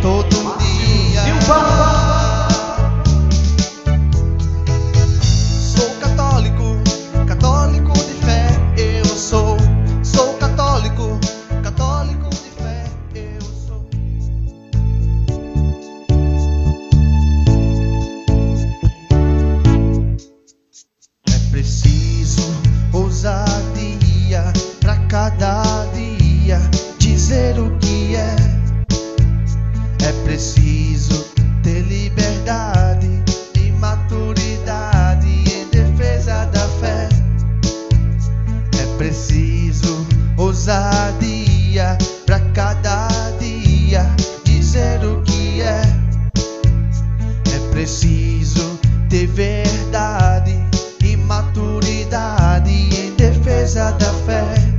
Todo dia. Sou fair.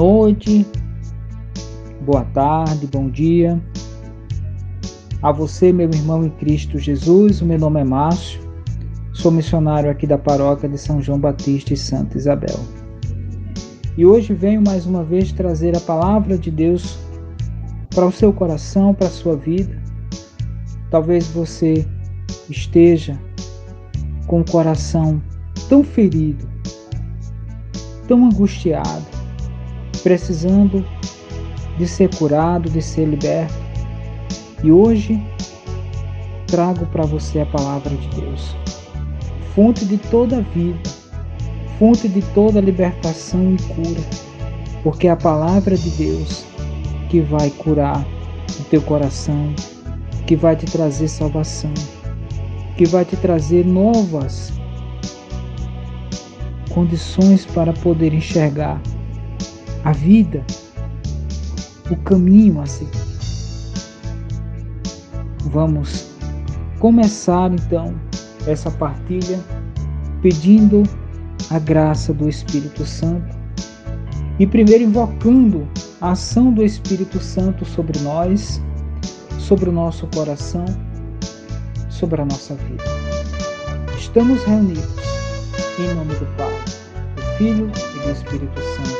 Noite, boa tarde, bom dia. A você, meu irmão em Cristo Jesus, o meu nome é Márcio, sou missionário aqui da paróquia de São João Batista e Santa Isabel. E hoje venho mais uma vez trazer a palavra de Deus para o seu coração, para a sua vida. Talvez você esteja com o coração tão ferido, tão angustiado, precisando de ser curado, de ser liberto. E hoje trago para você a palavra de Deus, fonte de toda vida, fonte de toda libertação e cura, porque é a palavra de Deus que vai curar o teu coração, que vai te trazer salvação. que vai te trazer novas condições para poder enxergar a vida, o caminho a seguir. Vamos começar então essa partilha pedindo a graça do Espírito Santo e primeiro invocando a ação do Espírito Santo sobre nós, sobre o nosso coração, sobre a nossa vida. Estamos reunidos em nome do Pai, do Filho e do Espírito Santo.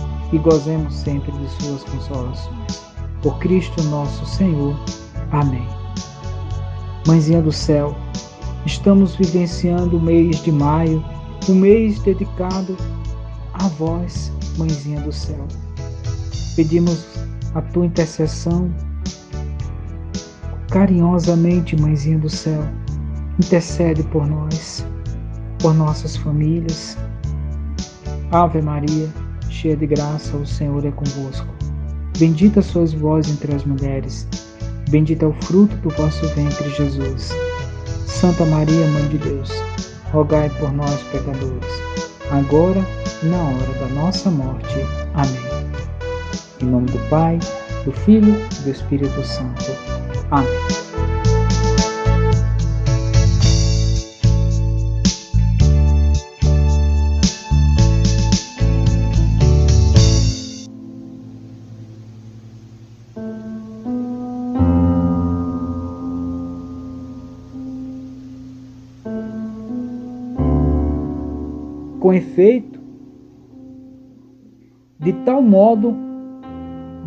e gozemos sempre de suas consolações. Por Cristo nosso Senhor. Amém. Mãezinha do céu, Estamos vivenciando o mês de maio, um mês dedicado a vós, Mãezinha do Céu. Pedimos a tua intercessão carinhosamente, Mãezinha do Céu. Intercede por nós, por nossas famílias. Ave Maria, cheia de graça, o Senhor é convosco. Bendita sois vós entre as mulheres, bendito é o fruto do vosso ventre, Jesus. Santa Maria, Mãe de Deus, rogai por nós, pecadores, agora e na hora da nossa morte. Amém. Em nome do Pai, do Filho e do Espírito Santo. Amém. Com efeito, de tal modo,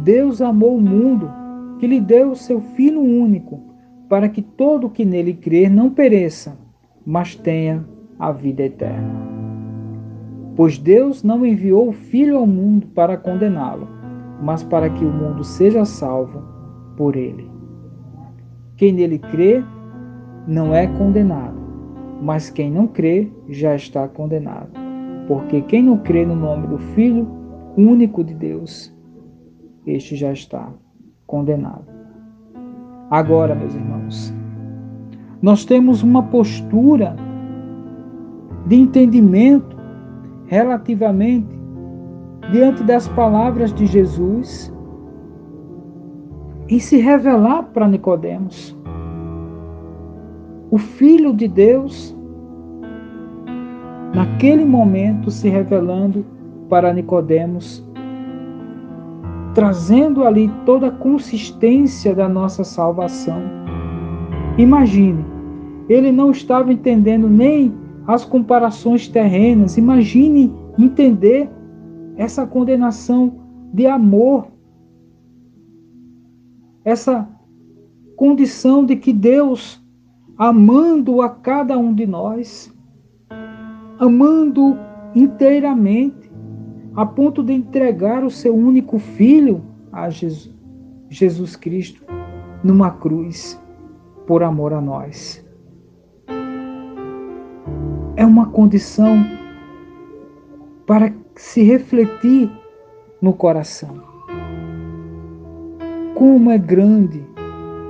Deus amou o mundo que lhe deu o seu Filho único, para que todo que nele crer não pereça, mas tenha a vida eterna. Pois Deus não enviou o Filho ao mundo para condená-lo, mas para que o mundo seja salvo por ele. Quem nele crê não é condenado, mas quem não crê já está condenado porque quem não crê no nome do Filho único de Deus, este já está condenado. Agora, meus irmãos, nós temos uma postura de entendimento relativamente diante das palavras de Jesus e se revelar para Nicodemos. O Filho de Deus naquele momento se revelando para Nicodemos, trazendo ali toda a consistência da nossa salvação. Imagine, ele não estava entendendo nem as comparações terrenas. Imagine entender essa condenação de amor, essa condição de que Deus, amando a cada um de nós, amando inteiramente, a ponto de entregar o seu único filho a Jesus, Jesus Cristo numa cruz por amor a nós. É uma condição para se refletir no coração. Como é grande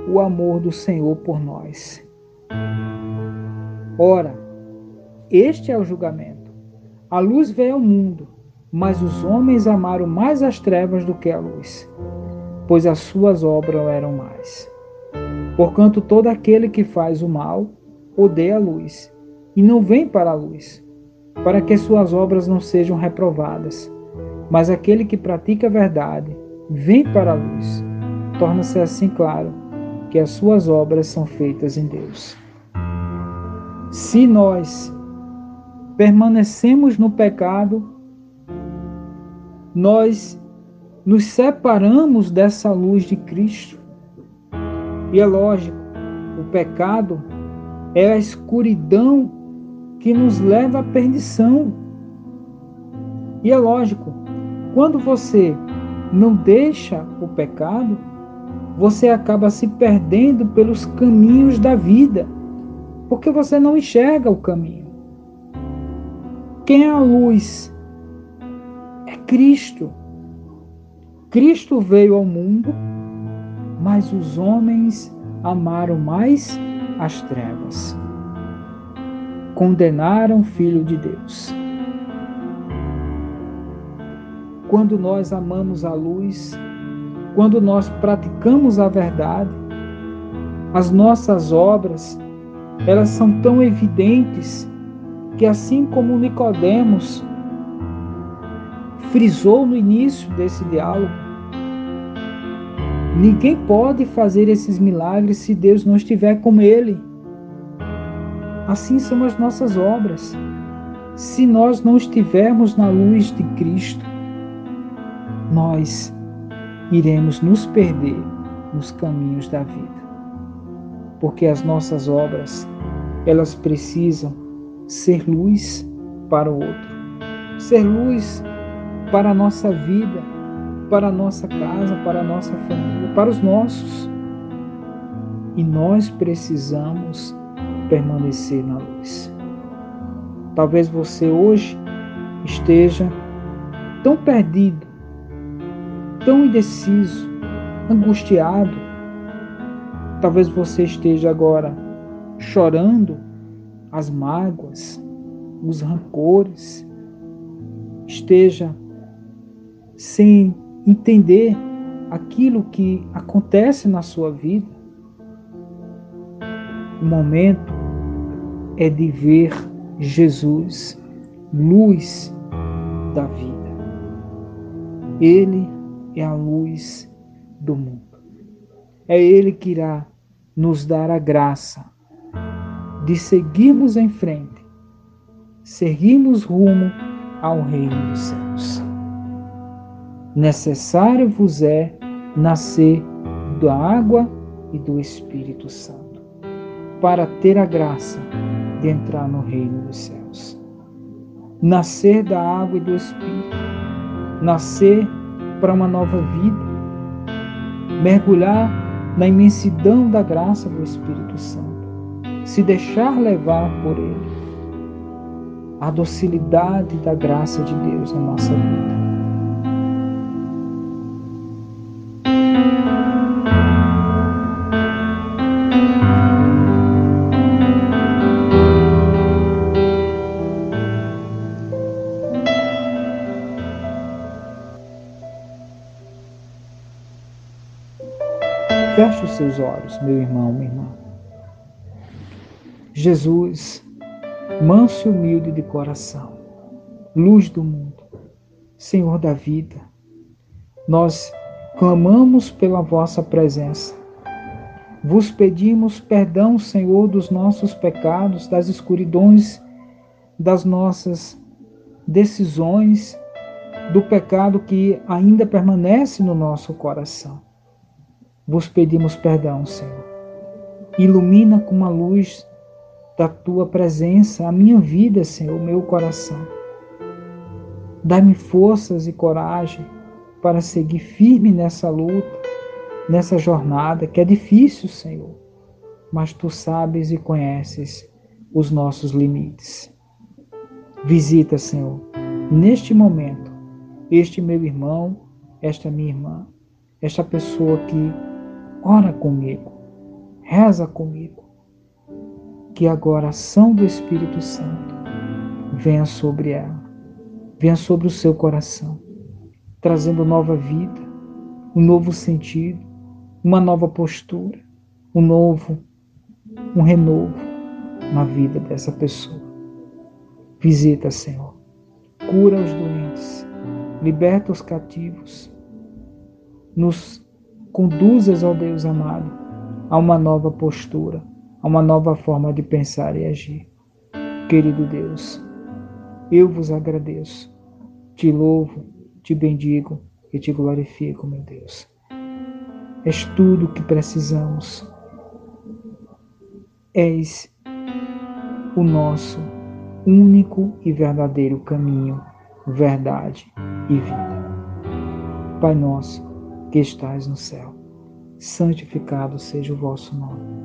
o amor do Senhor por nós. Ora, este é o julgamento. A luz veio ao mundo, mas os homens amaram mais as trevas do que a luz, pois as suas obras eram mais. Porquanto todo aquele que faz o mal odeia a luz e não vem para a luz, para que suas obras não sejam reprovadas. Mas aquele que pratica a verdade vem para a luz. Torna-se assim claro que as suas obras são feitas em Deus. Se nós permanecemos no pecado, nós nos separamos dessa luz de Cristo. E é lógico, o pecado é a escuridão que nos leva à perdição. E é lógico, quando você não deixa o pecado, você acaba se perdendo pelos caminhos da vida, porque você não enxerga o caminho. Quem é a luz? É Cristo. Cristo veio ao mundo, mas os homens amaram mais as trevas. Condenaram o Filho de Deus. Quando nós amamos a luz, quando nós praticamos a verdade, as nossas obras, elas são tão evidentes que assim como Nicodemos frisou no início desse diálogo, ninguém pode fazer esses milagres se Deus não estiver com ele. Assim são as nossas obras. Se nós não estivermos na luz de Cristo, nós iremos nos perder nos caminhos da vida. Porque as nossas obras, elas precisam ser luz para o outro, ser luz para a nossa vida, para a nossa casa, para a nossa família, para os nossos. E nós precisamos permanecer na luz. Talvez você hoje esteja tão perdido tão indeciso, angustiado. Talvez você esteja agora chorando as mágoas, os rancores, esteja sem entender aquilo que acontece na sua vida. O momento é de ver Jesus, luz da vida. Ele é a luz do mundo. É Ele que irá nos dar a graça de seguirmos em frente, seguirmos rumo ao reino dos céus. Necessário vos é nascer da água e do Espírito Santo, para ter a graça de entrar no reino dos céus. Nascer da água e do Espírito, nascer para uma nova vida, mergulhar na imensidão da graça do Espírito Santo, se deixar levar por Ele, a docilidade da graça de Deus na nossa vida. Feche os seus olhos, meu irmão, minha irmã. Jesus, manso e humilde de coração, luz do mundo, Senhor da vida, nós clamamos pela vossa presença. Vos pedimos perdão, Senhor, dos nossos pecados, das escuridões das nossas decisões, do pecado que ainda permanece no nosso coração vos pedimos perdão, Senhor. Ilumina com a luz da tua presença a minha vida, Senhor, o meu coração. Dá-me forças e coragem para seguir firme nessa luta, nessa jornada que é difícil, Senhor, mas tu sabes e conheces os nossos limites. Visita, Senhor, neste momento, este meu irmão, esta minha irmã, esta pessoa que ora comigo, reza comigo, que agora a ação do Espírito Santo venha sobre ela, venha sobre o seu coração, trazendo nova vida, um novo sentido, uma nova postura, um novo, um renovo na vida dessa pessoa. Visita, Senhor, cura os doentes, liberta os cativos, nos conduzas, ó Deus amado, a uma nova postura, a uma nova forma de pensar e agir. Querido Deus, eu vos agradeço, te louvo, te bendigo e te glorifico, meu Deus. És tudo o que precisamos. És o nosso único e verdadeiro caminho, verdade e vida. Pai nosso, que estais no céu, santificado seja o vosso nome.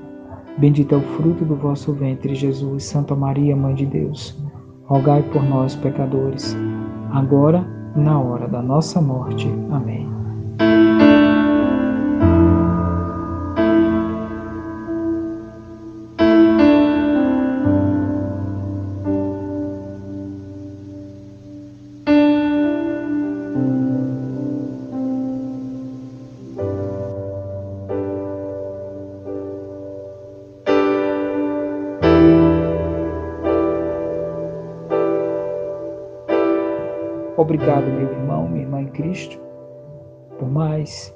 Bendito é o fruto do vosso ventre, Jesus. Santa Maria, Mãe de Deus, rogai por nós, pecadores, agora e na hora da nossa morte. Amém. Obrigado, meu irmão, minha irmã em Cristo, por mais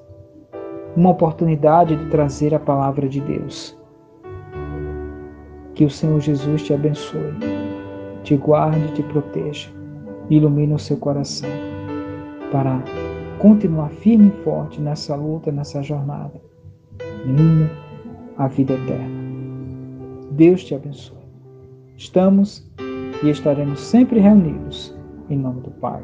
uma oportunidade de trazer a palavra de Deus. Que o Senhor Jesus te abençoe, te guarde, te proteja, ilumine o seu coração para continuar firme e forte nessa luta, nessa jornada, rumo à vida eterna. Deus te abençoe. Estamos e estaremos sempre reunidos em nome do Pai,